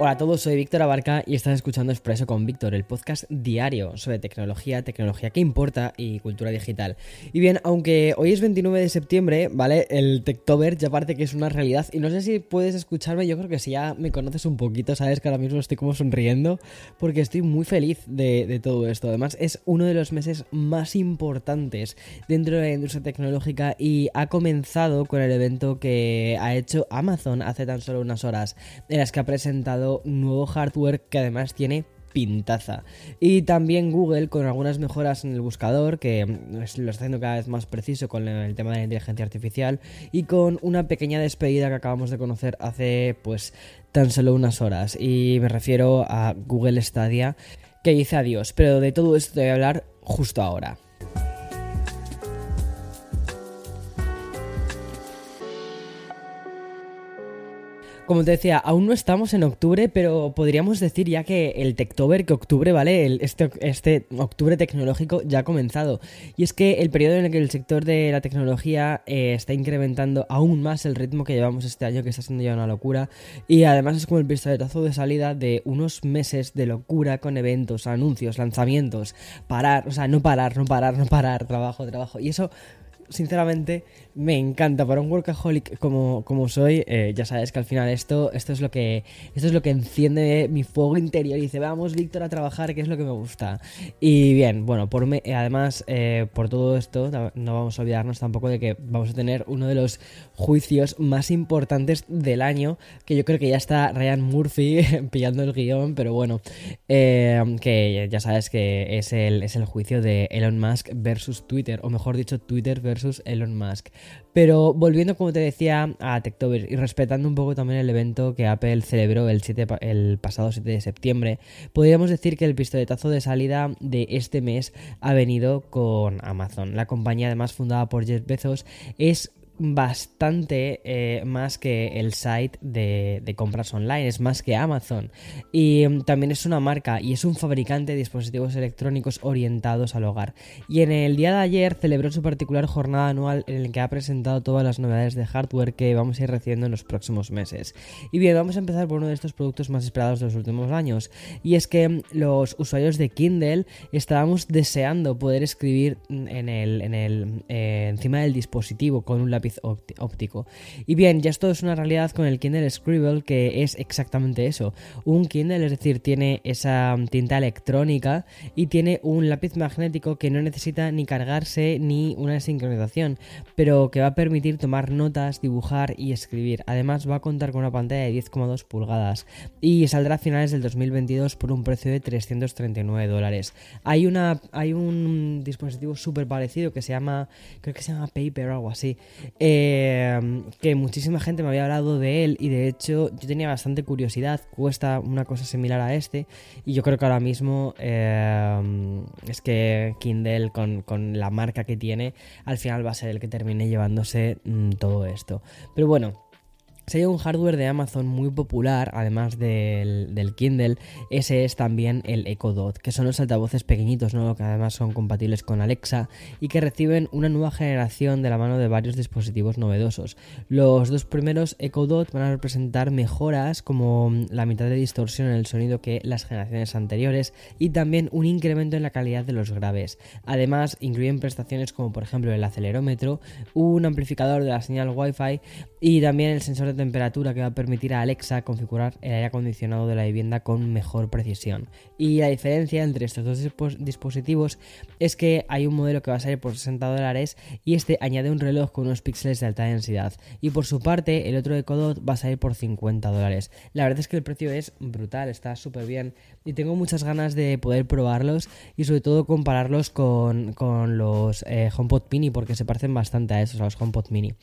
Hola a todos, soy Víctor Abarca y estás escuchando Expreso con Víctor, el podcast diario sobre tecnología, tecnología que importa y cultura digital. Y bien, aunque hoy es 29 de septiembre, ¿vale? El Techtober ya parece que es una realidad y no sé si puedes escucharme, yo creo que si ya me conoces un poquito, sabes que ahora mismo estoy como sonriendo porque estoy muy feliz de, de todo esto. Además, es uno de los meses más importantes dentro de la industria tecnológica y ha comenzado con el evento que ha hecho Amazon hace tan solo unas horas, en las que ha presentado nuevo hardware que además tiene pintaza. Y también Google con algunas mejoras en el buscador que lo está haciendo cada vez más preciso con el tema de la inteligencia artificial y con una pequeña despedida que acabamos de conocer hace pues tan solo unas horas y me refiero a Google Stadia que dice adiós, pero de todo esto te voy a hablar justo ahora. Como te decía, aún no estamos en octubre, pero podríamos decir ya que el Techtober, que octubre, ¿vale? este, este octubre tecnológico ya ha comenzado. Y es que el periodo en el que el sector de la tecnología eh, está incrementando aún más el ritmo que llevamos este año, que está siendo ya una locura. Y además es como el pistoletazo de salida de unos meses de locura con eventos, anuncios, lanzamientos, parar, o sea, no parar, no parar, no parar, trabajo, trabajo. Y eso sinceramente me encanta para un workaholic como, como soy eh, ya sabes que al final esto esto es lo que esto es lo que enciende mi fuego interior y dice vamos Víctor a trabajar que es lo que me gusta y bien bueno por me, además eh, por todo esto no vamos a olvidarnos tampoco de que vamos a tener uno de los juicios más importantes del año que yo creo que ya está Ryan Murphy pillando el guion pero bueno eh, que ya sabes que es el, es el juicio de Elon Musk versus Twitter o mejor dicho Twitter versus Elon Musk. Pero volviendo, como te decía, a Techtober y respetando un poco también el evento que Apple celebró el, 7, el pasado 7 de septiembre, podríamos decir que el pistoletazo de salida de este mes ha venido con Amazon. La compañía, además fundada por Jeff Bezos, es bastante eh, más que el site de, compras online, es más que Amazon. Y mm, también es una marca y es un fabricante de dispositivos electrónicos orientados al hogar. Y en el día de ayer celebró su particular jornada anual en el que ha presentado todas las novedades de hardware que vamos a ir recibiendo en los próximos meses. Y bien, vamos a empezar por uno de estos productos más esperados de los últimos años. Y es que mm, los usuarios de Kindle estábamos deseando poder escribir en el, en el eh, encima del dispositivo con un lápiz óptico. Y bien, ya esto es una realidad con el Kindle Scribble que es exactamente eso. Un Kindle, es decir, tiene esa tinta electrónica y tiene un lápiz magnético que no necesita ni cargarse ni una sincronización, pero que va a permitir tomar notas, dibujar y escribir. Además va a contar con una pantalla de 10,2 pulgadas y saldrá a finales del 2022 por un precio de 339 dólares. Hay, una, hay un dispositivo súper parecido que se llama, creo que se llama Paper o algo así, eh, que muchísima gente me había hablado de él y de hecho yo tenía bastante curiosidad, cuesta una cosa similar a este y yo creo que ahora mismo eh, es que Kindle con, con, la marca que tiene al final va a ser el que termine llevándose mm, todo esto. Pero bueno, si hay un hardware de Amazon muy popular, además del, Kindle, ese es también el Echo Dot, que son los altavoces pequeñitos, ¿no? que además son compatibles con Alexa y que reciben una nueva generación de la mano de varios dispositivos novedosos. Los dos primeros Echo Dot van a representar mejoras como la mitad de distorsión en el sonido que las generaciones anteriores y también un incremento en la calidad de los graves. Además, incluyen prestaciones como por ejemplo el acelerómetro, un amplificador de la señal Wi-Fi y también el sensor de temperatura que va a permitir a Alexa configurar el aire acondicionado de la vivienda con mejor precisión. Y la diferencia entre estos dos dispositivos es que hay un modelo que va a salir por 60 dólares y este añade un reloj con unos píxeles de alta densidad. Y por su parte, el otro de Codot va a salir por 50 dólares. La verdad es que el precio es brutal, está súper bien y tengo muchas ganas de poder probarlos y sobre todo compararlos con, los eh, HomePod Mini porque se parecen bastante a esos, a los HomePod Mini.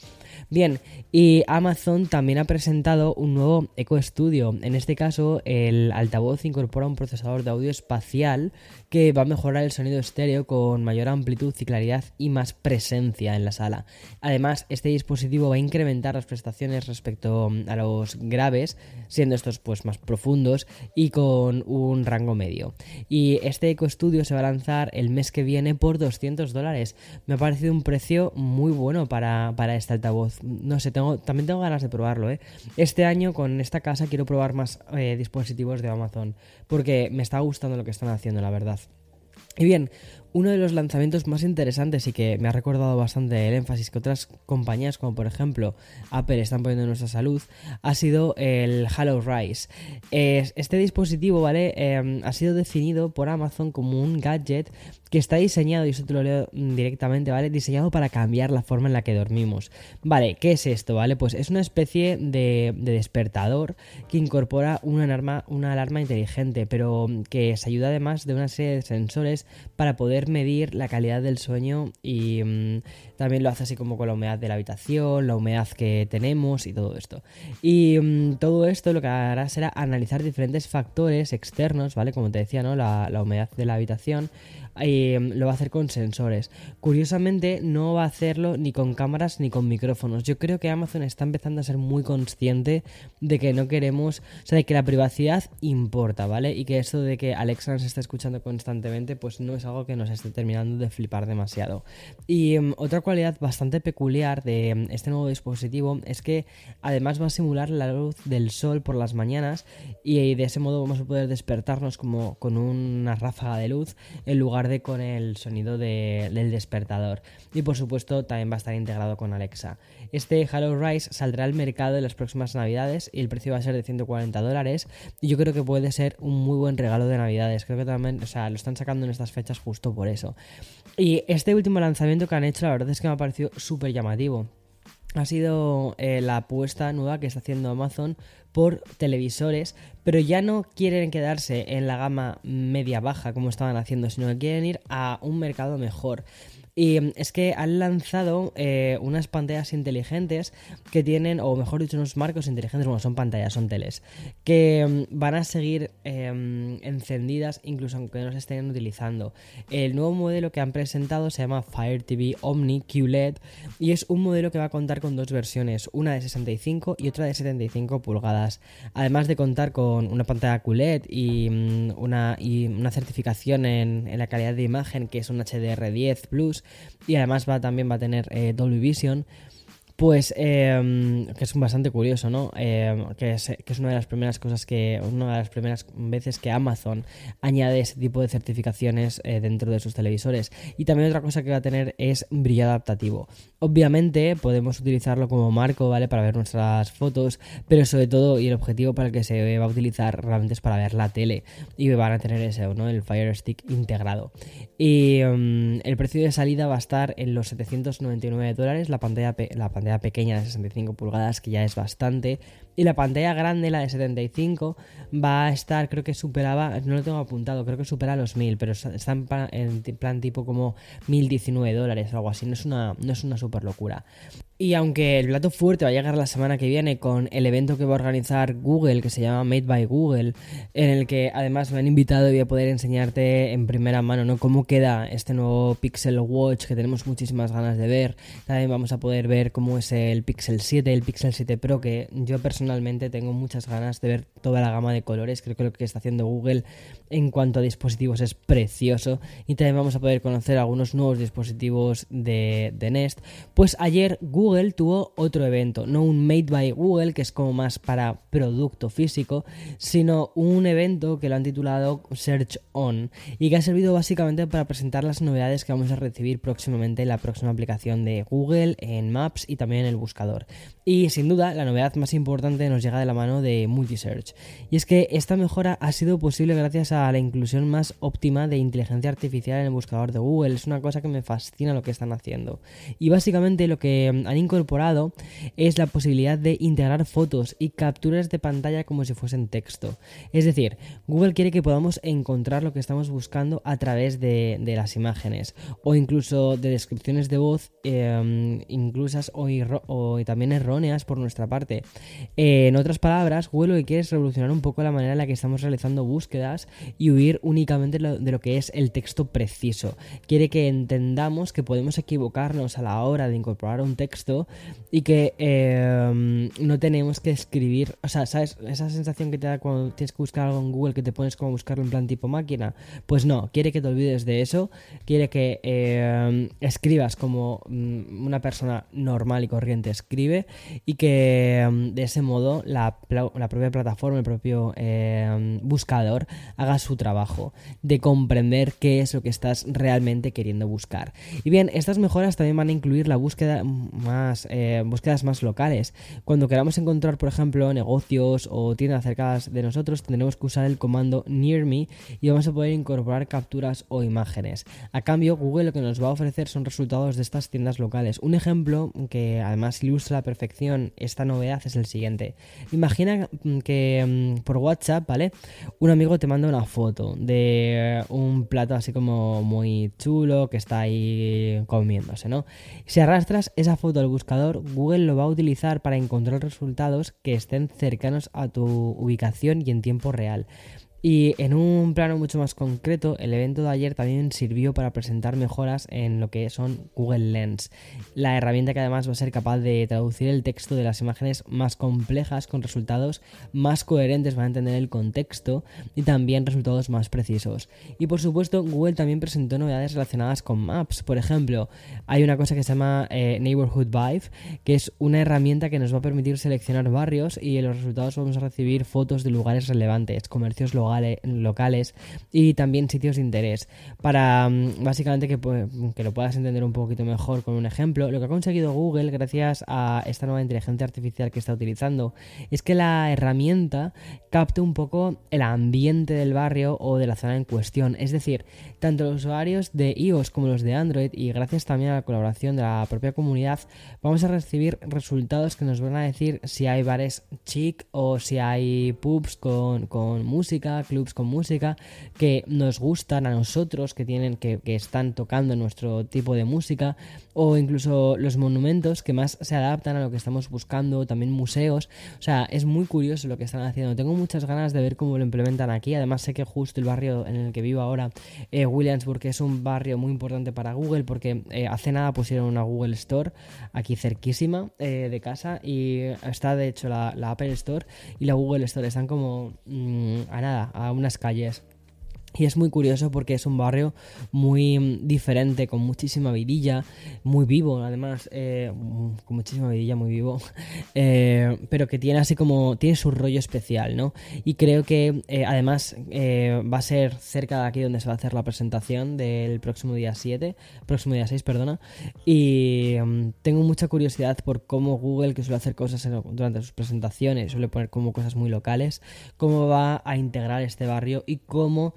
Bien, y Amazon también ha presentado un nuevo Echo Studio. En este caso, el altavoz incorpora un procesador de audio espacial que va a mejorar el sonido estéreo con mayor amplitud y claridad y más presencia en la sala. Además, este dispositivo va a incrementar las prestaciones respecto a los graves, siendo estos pues más profundos y con un rango medio. Y este Echo Studio se va a lanzar el mes que viene por 200 dólares. Me ha parecido un precio muy bueno para, para este altavoz no sé, tengo, también tengo ganas de probarlo, ¿eh? Este año con esta casa quiero probar más eh, dispositivos de Amazon, porque me está gustando lo que están haciendo, la verdad. Y bien, uno de los lanzamientos más interesantes y que me ha recordado bastante el énfasis que otras compañías como por ejemplo Apple están poniendo en nuestra salud ha sido el Halo Rise. Este dispositivo, ¿vale? Em, ha sido definido por Amazon como un gadget que está diseñado, y eso te lo leo directamente, ¿vale? Diseñado para cambiar la forma en la que dormimos. Vale, ¿qué es esto, vale? Pues es una especie de, despertador que incorpora una alarma, una alarma inteligente, pero que se ayuda además de una serie de sensores para poder medir la calidad del sueño y mm, también lo hace así como con la humedad de la habitación, la humedad que tenemos y todo esto. Y mm, todo esto lo que hará será analizar diferentes factores externos, ¿vale? Como te decía, ¿no? La, la humedad de la habitación em, lo va a hacer con sensores. Curiosamente, no va a hacerlo ni con cámaras ni con micrófonos. Yo creo que Amazon está empezando a ser muy consciente de que no queremos, o sea, de que la privacidad importa, ¿vale? Y que esto de que Alexa nos está escuchando constantemente, pues no es algo que nos esté terminando de flipar demasiado. Y em, otra cualidad bastante peculiar de em, este nuevo dispositivo es que además va a simular la luz del sol por las mañanas y de ese modo vamos a poder despertarnos como con una ráfaga de luz en lugar con el sonido del despertador. Y por supuesto también va a estar integrado con Alexa. Este Halo Rise saldrá al mercado en las próximas navidades y el precio va a ser de 140 dólares. Y yo creo que puede ser un muy buen regalo de navidades. Creo que también, o sea, lo están sacando en estas fechas justo por eso. Y este último lanzamiento que han hecho, la verdad es que me ha parecido súper llamativo ha sido eh, la apuesta nueva que está haciendo Amazon por televisores, pero ya no quieren quedarse en la gama media-baja como estaban haciendo, sino que quieren ir a un mercado mejor. Y mm, es que han lanzado eh, unas pantallas inteligentes que tienen, o mejor dicho, unos marcos inteligentes, bueno, son pantallas, son teles, que mm, van a seguir em, encendidas incluso aunque no se estén utilizando. El nuevo modelo que han presentado se llama Fire TV Omni QLED y es un modelo que va a contar con dos versiones, una de 65 y otra de 75 pulgadas. Además de contar con una pantalla QLED y mm, una, y una certificación en, en la calidad de imagen que es un HDR10 Plus, y además va, también va a tener eh, Dolby Vision. Pues em, que es bastante curioso, ¿no? Em, que, es, que, es, una de las primeras cosas que, una de las primeras veces que Amazon añade ese tipo de certificaciones eh, dentro de sus televisores. Y también otra cosa que va a tener es brillo adaptativo. Obviamente podemos utilizarlo como marco, ¿vale? Para ver nuestras fotos, pero sobre todo, y el objetivo para el que se va a utilizar realmente es para ver la tele. Y van a tener ese, ¿no? El Fire Stick integrado. Y em, el precio de salida va a estar en los 799 dólares, la pantalla, la pantalla pequeña de 65 pulgadas, que ya es bastante. Y la pantalla grande, la de 75, va a estar, creo que superaba, no lo tengo apuntado, creo que supera los 1000, pero está en plan, tipo como 1019 dólares o algo así, no es una, no es una super locura. Y aunque el plato fuerte va a llegar la semana que viene con el evento que va a organizar Google, que se llama Made by Google, en el que además me han invitado y voy a poder enseñarte en primera mano ¿no? cómo queda este nuevo Pixel Watch que tenemos muchísimas ganas de ver. También vamos a poder ver cómo es el Pixel 7, el Pixel 7 Pro, que yo personalmente tengo muchas ganas de ver toda la gama de colores. Creo que lo que está haciendo Google en cuanto a dispositivos es precioso. Y también vamos a poder conocer algunos nuevos dispositivos de, de Nest. Pues ayer Google tuvo otro evento, no un Made by Google, que es como más para producto físico, sino un evento que lo han titulado Search On y que ha servido básicamente para presentar las novedades que vamos a recibir próximamente en la próxima aplicación de Google, en Maps y también en el buscador. Y sin duda, la novedad más importante nos llega de la mano de Multisearch. Y es que esta mejora ha sido posible gracias a la inclusión más óptima de inteligencia artificial en el buscador de Google. Es una cosa que me fascina lo que están haciendo. Y básicamente lo que han incorporado es la posibilidad de integrar fotos y capturas de pantalla como si fuesen texto. Es decir, Google quiere que podamos encontrar lo que estamos buscando a través de, las imágenes o incluso de descripciones de voz em, inclusas o, también erróneas por nuestra parte. en otras palabras, Google lo que quiere es revolucionar un poco la manera en la que estamos realizando búsquedas y huir únicamente de lo que es el texto preciso. Quiere que entendamos que podemos equivocarnos a la hora de incorporar un texto y que em, no tenemos que escribir, o sea, ¿sabes? Esa sensación que te da cuando tienes que buscar algo en Google que te pones como buscarlo en plan tipo máquina. Pues no, quiere que te olvides de eso, quiere que em, escribas como mm, una persona normal y corriente escribe y que em, de ese modo la, la, propia plataforma, el propio buscador haga su trabajo de comprender qué es lo que estás realmente queriendo buscar. Y bien, estas mejoras también van a incluir la búsqueda más, eh, búsquedas más locales. Cuando queramos encontrar, por ejemplo, negocios o tiendas cerca de nosotros, tendremos que usar el comando near me y vamos a poder incorporar capturas o imágenes. A cambio, Google lo que nos va a ofrecer son resultados de estas tiendas locales. Un ejemplo que además ilustra a la perfección esta novedad es el siguiente. Imagina que mm, por WhatsApp, ¿vale? Un amigo te manda foto de un plato así como muy chulo que está ahí comiéndose, ¿no? Si arrastras esa foto al buscador, Google lo va a utilizar para encontrar resultados que estén cercanos a tu ubicación y en tiempo real. Y en un plano mucho más concreto, el evento de ayer también sirvió para presentar mejoras en lo que son Google Lens, la herramienta que además va a ser capaz de traducir el texto de las imágenes más complejas con resultados más coherentes para entender el contexto y también resultados más precisos. Y por supuesto, Google también presentó novedades relacionadas con Maps. Por ejemplo, hay una cosa que se llama eh, Neighborhood Vibe, que es una herramienta que nos va a permitir seleccionar barrios y en los resultados vamos a recibir fotos de lugares relevantes, comercios locales locales y también sitios de interés. Para mm, básicamente que, que lo puedas entender un poquito mejor con un ejemplo, lo que ha conseguido Google gracias a esta nueva inteligencia artificial que está utilizando es que la herramienta capte un poco el ambiente del barrio o de la zona en cuestión. Es decir, tanto los usuarios de iOS como los de Android y gracias también a la colaboración de la propia comunidad vamos a recibir resultados que nos van a decir si hay bares chic o si hay pubs con, con música, clubs con música que nos gustan a nosotros, que tienen, que, están tocando nuestro tipo de música, o incluso los monumentos que más se adaptan a lo que estamos buscando, también museos. O sea, es muy curioso lo que están haciendo. Tengo muchas ganas de ver cómo lo implementan aquí. Además, sé que justo el barrio en el que vivo ahora, eh, Williamsburg, es un barrio muy importante para Google porque eh, hace nada pusieron una Google Store aquí cerquísima eh, de casa y está de hecho la, Apple Store y la Google Store están como mm, a nada, a unas calles. Y es muy curioso porque es un barrio muy mm, diferente, con muchísima vidilla, muy vivo, además, eh, con muchísima vidilla, muy vivo, eh, pero que tiene así como, tiene su rollo especial, ¿no? Y creo que eh, además va a ser cerca de aquí donde se va a hacer la presentación del próximo día 7, próximo día 6, perdona, y mm, tengo mucha curiosidad por cómo Google, que suele hacer cosas durante sus presentaciones, suele poner como cosas muy locales, cómo va a integrar este barrio y cómo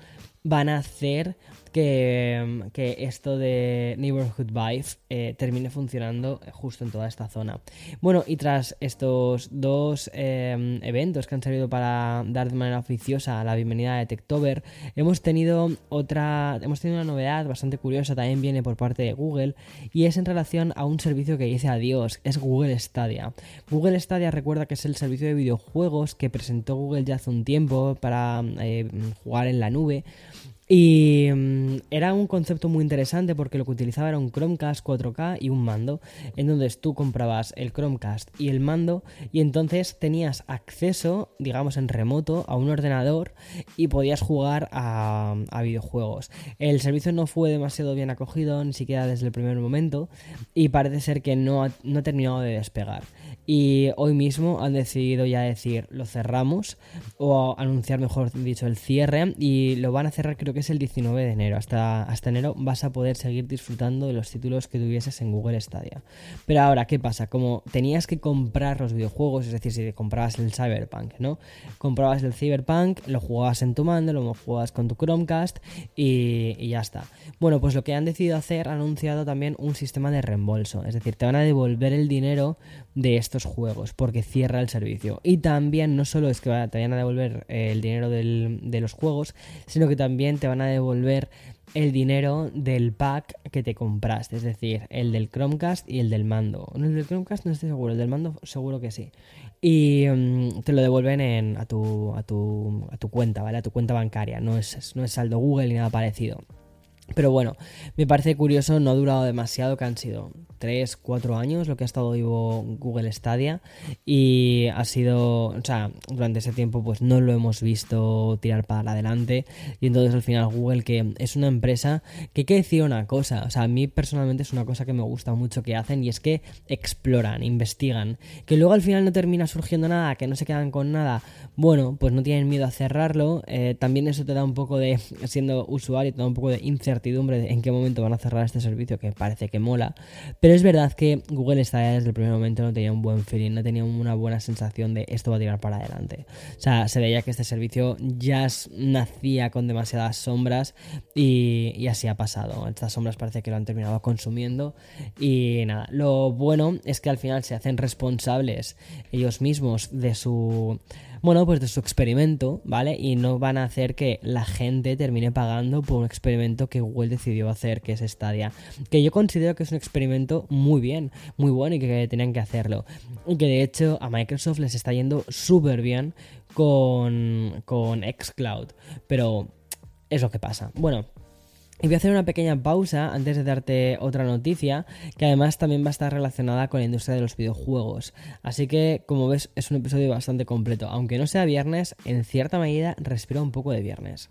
van a hacer que, esto de Neighborhood Vibe eh, termine funcionando justo en toda esta zona. Bueno, y tras estos dos em, eventos que han servido para dar de manera oficiosa la bienvenida a Techtober, hemos tenido otra, hemos tenido una novedad bastante curiosa, también viene por parte de Google, y es en relación a un servicio que dice adiós, es Google Stadia. Google Stadia recuerda que es el servicio de videojuegos que presentó Google ya hace un tiempo para eh, jugar en la nube Y mm, era un concepto muy interesante porque lo que utilizaba era un Chromecast 4K y un mando. Entonces tú comprabas el Chromecast y el mando y entonces tenías acceso, digamos en remoto, a un ordenador y podías jugar a, videojuegos. El servicio no fue demasiado bien acogido, ni siquiera desde el primer momento, y parece ser que no no ha terminado de despegar. Y hoy mismo han decidido ya decir lo cerramos o anunciar mejor dicho el cierre y lo van a cerrar creo que es el 19 de enero. Hasta, hasta enero vas a poder seguir disfrutando de los títulos que tuvieses en Google Stadia. Pero ahora, ¿qué pasa? Como tenías que comprar los videojuegos, es decir, si comprabas el Cyberpunk, ¿no? Comprabas el Cyberpunk, lo jugabas en tu mando, lo jugabas con tu Chromecast y, y ya está. Bueno, pues lo que han decidido hacer, han anunciado también un sistema de reembolso. Es decir, te van a devolver el dinero de estos juegos porque cierra el servicio. Y también no solo es que te vayan a devolver eh, el dinero de los juegos, sino que también te van a devolver el dinero del pack que te compraste, es decir, el del Chromecast y el del mando. El del Chromecast no estoy seguro, el del mando seguro que sí. Y mm, te lo devuelven en, a, tu, a, tu, a tu cuenta, ¿vale? A tu cuenta bancaria, no es, no es saldo Google ni nada parecido. Pero bueno, me parece curioso, no ha durado demasiado, que han sido 3, 4 años lo que ha estado vivo Google Stadia. Y ha sido, o sea, durante ese tiempo pues no lo hemos visto tirar para adelante. Y entonces al final Google que es una empresa que hay que decir una cosa, o sea, a mí personalmente es una cosa que me gusta mucho que hacen y es que exploran, investigan, que luego al final no termina surgiendo nada, que no se quedan con nada, bueno, pues no tienen miedo a cerrarlo, eh, también eso te da un poco de, siendo usuario, te da un poco de incertidumbre de en qué momento van a cerrar este servicio que parece que mola, pero es verdad que Google está desde el primer momento no tenía un buen feeling, no tenía una buena sensación de esto va a tirar para adelante. O sea, se veía que este servicio ya nacía con demasiadas sombras y, así ha pasado. Estas sombras parece que lo han terminado consumiendo y nada, lo bueno es que al final se hacen responsables ellos mismos de su bueno, pues de su experimento, ¿vale? Y no van a hacer que la gente termine pagando por un experimento que Google decidió hacer, que es Stadia. Que yo considero que es un experimento muy bien, muy bueno y que tenían que hacerlo. Y que de hecho a Microsoft les está yendo súper bien con, con Xcloud. Pero es lo que pasa. Bueno, y voy a hacer una pequeña pausa antes de darte otra noticia, que además también va a estar relacionada con la industria de los videojuegos. Así que, como ves, es un episodio bastante completo. Aunque no sea viernes, en cierta medida respira un poco de viernes.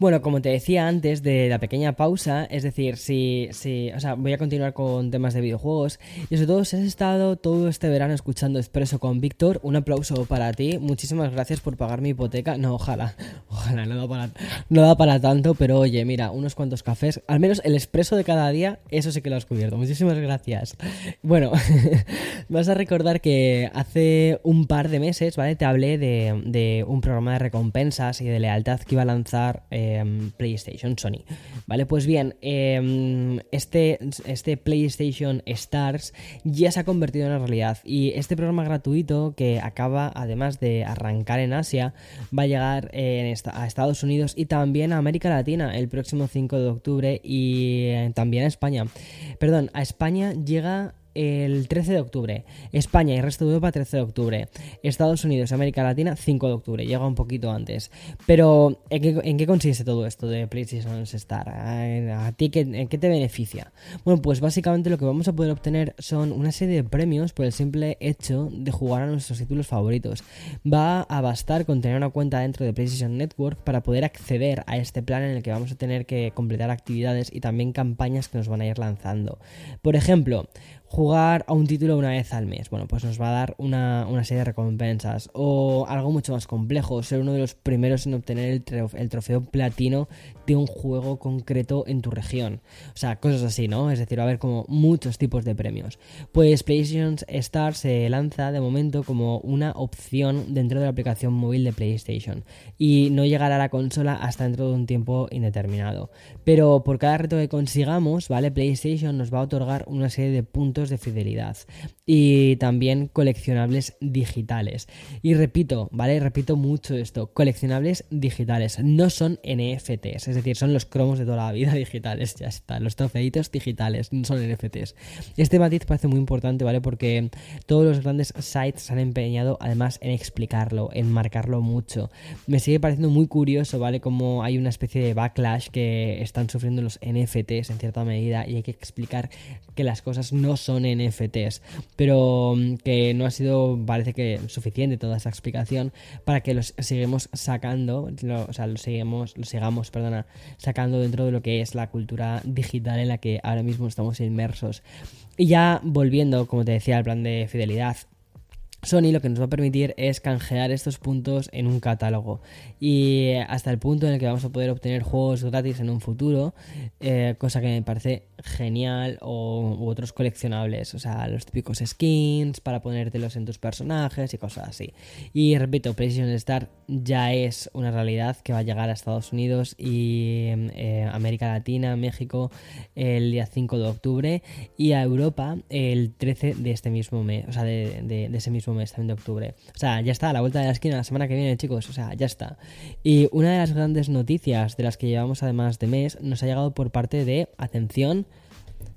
Bueno, como te decía antes de la pequeña pausa, es decir, si, si, o sea, voy a continuar con temas de videojuegos y sobre todo si has estado todo este verano escuchando Expreso con Víctor, un aplauso para ti, muchísimas gracias por pagar mi hipoteca, no, ojalá, ojalá, no da para, no da para tanto, pero oye, mira, unos cuantos cafés, al menos el expreso de cada día, eso sí que lo has cubierto, muchísimas gracias. Bueno, vas a recordar que hace un par de meses, ¿vale? Te hablé de, de un programa de recompensas y de lealtad que iba a lanzar... Eh, Em, PlayStation Sony. Vale, pues bien, em, este, este PlayStation Stars ya se ha convertido en una realidad y este programa gratuito que acaba además de arrancar en Asia va a llegar a Estados Unidos y también a América Latina el próximo 5 de octubre y eh, también a España. Perdón, a España llega el 13 de octubre. España y resto de Europa 13 de octubre. Estados Unidos América Latina 5 de octubre. Llega un poquito antes. Pero ¿en qué, consiste todo esto de PlayStation Star? ¿A, ti qué, en qué te beneficia? Bueno, pues básicamente lo que vamos a poder obtener son una serie de premios por el simple hecho de jugar a nuestros títulos favoritos. Va a bastar con tener una cuenta dentro de PlayStation Network para poder acceder a este plan en el que vamos a tener que completar actividades y también campañas que nos van a ir lanzando. Por ejemplo, jugar a un título una vez al mes. Bueno, pues nos va a dar una, serie de recompensas. O algo mucho más complejo, ser uno de los primeros en obtener el, el, trofeo platino de un juego concreto en tu región. O sea, cosas así, ¿no? Es decir, va a haber como muchos tipos de premios. Pues PlayStation Star se lanza de momento como una opción dentro de la aplicación móvil de PlayStation. Y no llegará a la consola hasta dentro de un tiempo indeterminado. Pero por cada reto que consigamos, ¿vale? PlayStation nos va a otorgar una serie de puntos de fidelidad y también coleccionables digitales. Y repito, ¿vale? Repito mucho esto, coleccionables digitales, no son NFTs, es decir, son los cromos de toda la vida digitales, ya está, los trofeitos digitales, no son NFTs. Este matiz parece muy importante, ¿vale? Porque todos los grandes sites se han empeñado además en explicarlo, en marcarlo mucho. Me sigue pareciendo muy curioso, ¿vale? Como hay una especie de backlash que están sufriendo los NFTs en cierta medida y hay que explicar que las cosas no son son NFTs, pero mm, que no ha sido, parece que suficiente toda esa explicación para que los sigamos sacando, o sea, los sigamos, los sigamos, perdona, sacando dentro de lo que es la cultura digital en la que ahora mismo estamos inmersos. Y ya volviendo, como te decía, al plan de fidelidad, Sony lo que nos va a permitir es canjear estos puntos en un catálogo y hasta el punto en el que vamos a poder obtener juegos gratis en un futuro, eh, cosa que me parece genial o u otros coleccionables, o sea, los típicos skins para ponértelos en tus personajes y cosas así. Y repito, PlayStation Star ya es una realidad que va a llegar a Estados Unidos y eh, América Latina, México el día 5 de octubre y a Europa el 13 de este mismo mes, o sea, de, de ese mismo mes también de octubre. O sea, ya está, a la vuelta de la esquina la semana que viene, chicos. O sea, ya está. Y una de las grandes noticias de las que llevamos además de mes nos ha llegado por parte de, atención,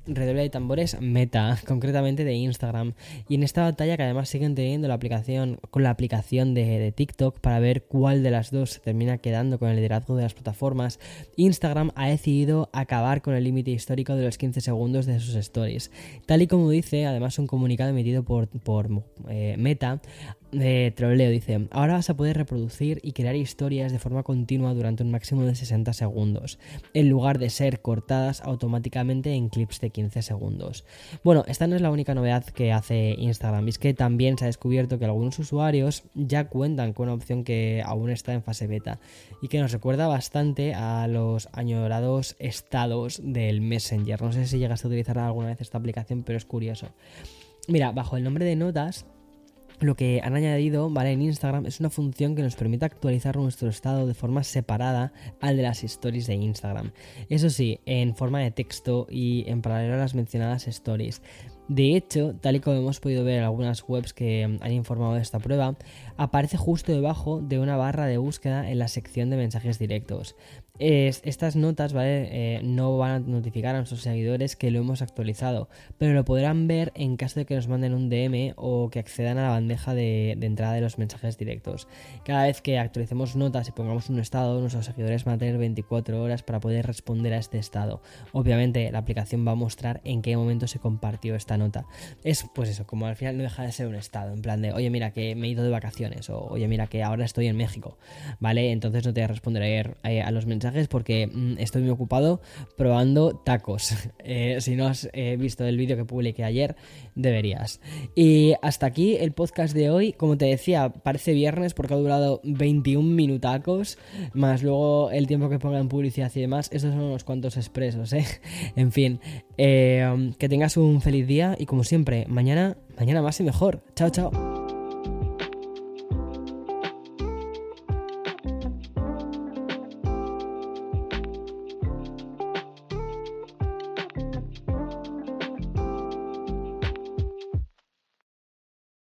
redoble de tambores Meta, concretamente de Instagram. Y en esta batalla que además siguen teniendo la aplicación con la aplicación de, TikTok para ver cuál de las dos se termina quedando con el liderazgo de las plataformas, Instagram ha decidido acabar con el límite histórico de los 15 segundos de sus stories. Tal y como dice, además un comunicado emitido por, por eh, Meta, de troleo dice, ahora vas a poder reproducir y crear historias de forma continua durante un máximo de 60 segundos, en lugar de ser cortadas automáticamente en clips de 15 segundos. Bueno, esta no es la única novedad que hace Instagram, es que también se ha descubierto que algunos usuarios ya cuentan con una opción que aún está en fase beta y que nos recuerda bastante a los añorados estados del Messenger. No sé si llegaste a utilizar alguna vez esta aplicación, pero es curioso. Mira, bajo el nombre de notas lo que han añadido. En Instagram es una función que nos permite actualizar nuestro estado de forma separada al de las stories de Instagram. Eso sí, en forma de texto y en paralelo a las mencionadas stories. De hecho, tal y como hemos podido ver en algunas webs que han informado de esta prueba, aparece justo debajo de una barra de búsqueda en la sección de mensajes directos estas notas ¿vale? Eh, no van a notificar a nuestros seguidores que lo hemos actualizado, pero lo podrán ver en caso de que nos manden un DM o que accedan a la bandeja de, entrada de los mensajes directos. Cada vez que actualicemos notas y pongamos un estado, nuestros seguidores van a tener 24 horas para poder responder a este estado. Obviamente la aplicación va a mostrar en qué momento se compartió esta nota. Es pues eso, como al final no deja de ser un estado, en plan de, oye mira que me he ido de vacaciones o oye mira que ahora estoy en México, ¿vale? Entonces no te responderé eh, a los mensajes porque mm, estoy muy ocupado probando tacos. Eh, si no has eh, visto el vídeo que publiqué ayer, deberías. Y hasta aquí el podcast de hoy. Como te decía, parece viernes porque ha durado 21 minutacos, más luego el tiempo que ponga en publicidad y demás. Esos son unos cuantos expresos, ¿eh? En fin, eh, que tengas un feliz día y como siempre, mañana, mañana más y mejor. Chao, chao.